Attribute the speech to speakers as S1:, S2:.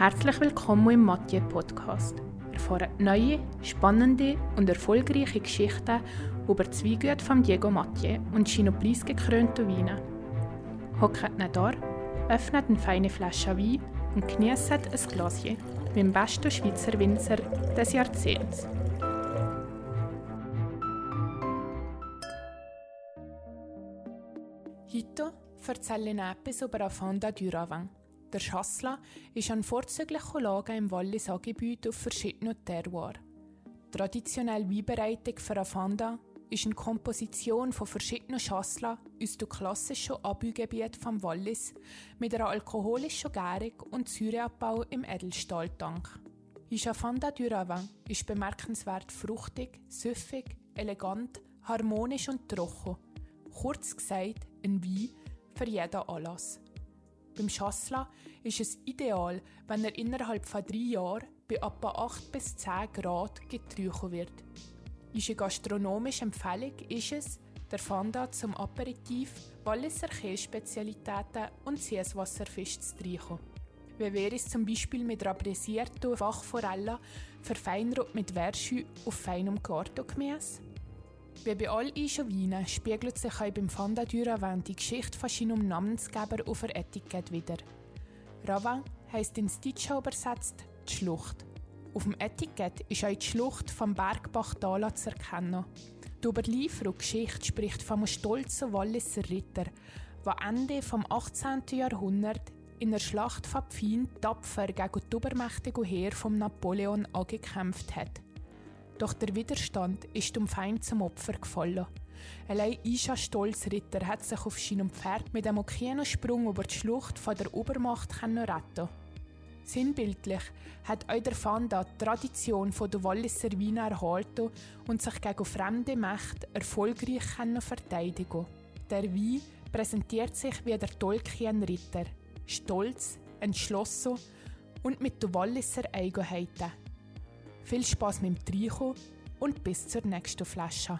S1: Herzlich willkommen im Mathieu Podcast. Erfahren neue, spannende und erfolgreiche Geschichten über die Weingüte von Diego Mathieu und seine preisgekrönten Weine. Hockt nicht da, öffnet eine feine Flasche Wein und genießt ein Glasje mit dem besten Schweizer Winzer des Jahrzehnts. Heute erzähle ich etwas über Afanda du Ravin. Der Schassla ist an vorzüglicher Lage im Wallis-Angebiet auf verschiedenen Terroirs. Traditionelle Weinbereitung für Afanda ist eine Komposition von verschiedenen Schassla aus dem klassischen Abbaugebiet vom Wallis mit einer alkoholischen Gärung und Säureabbau im Edelstahltank. Afanda du Ravin ist bemerkenswert fruchtig, süffig, elegant, harmonisch und trocken. Kurz gesagt, ein Wein für jeden Anlass. Beim Schassla ist es ideal, wenn er innerhalb von drei Jahren bei etwa 8 bis 10 Grad getrunken wird. Unsere gastronomische Empfehlung ist es, der Fanda zum Aperitif, Walliser Kässpezialitäten und Süßwasserfisch zu trinken. Wie wäre es zum Beispiel mit Rabresierto Fachforella, verfeinert mit Verschü auf feinem Gartogemüse? Wie bei all Weinen spiegelt sich auch beim Fanda du die Geschichte von seinem Namensgeber auf der Etikett wieder. Ravin heisst ins Deutsche übersetzt die Schlucht. Auf dem Etikett ist auch die Schlucht vom Bergbach Dala zu erkennen. Die Überlieferung Geschichte spricht von einem stolzen Walliser Ritter, der Ende des 18. Jahrhunderts in der Schlacht von Pfin tapfer gegen die übermächtige Heer von Napoleon angekämpft hat. Doch der Widerstand ist dem Feind zum Opfer gefallen. Allein Isha Stolzritter hat sich auf seinem Pferd mit einem Kinosprung über die Schlucht von der Obermacht retten Sinnbildlich hat auch der Fanda die Tradition der Walliser Weine erhalten und sich gegen fremde Mächte erfolgreich verteidigen Der Wein präsentiert sich wie der Tolkien-Ritter. Stolz, entschlossen und mit den Walliser Eigenheiten. Viel Spaß mit dem Trinken und bis zur nächsten Flasche.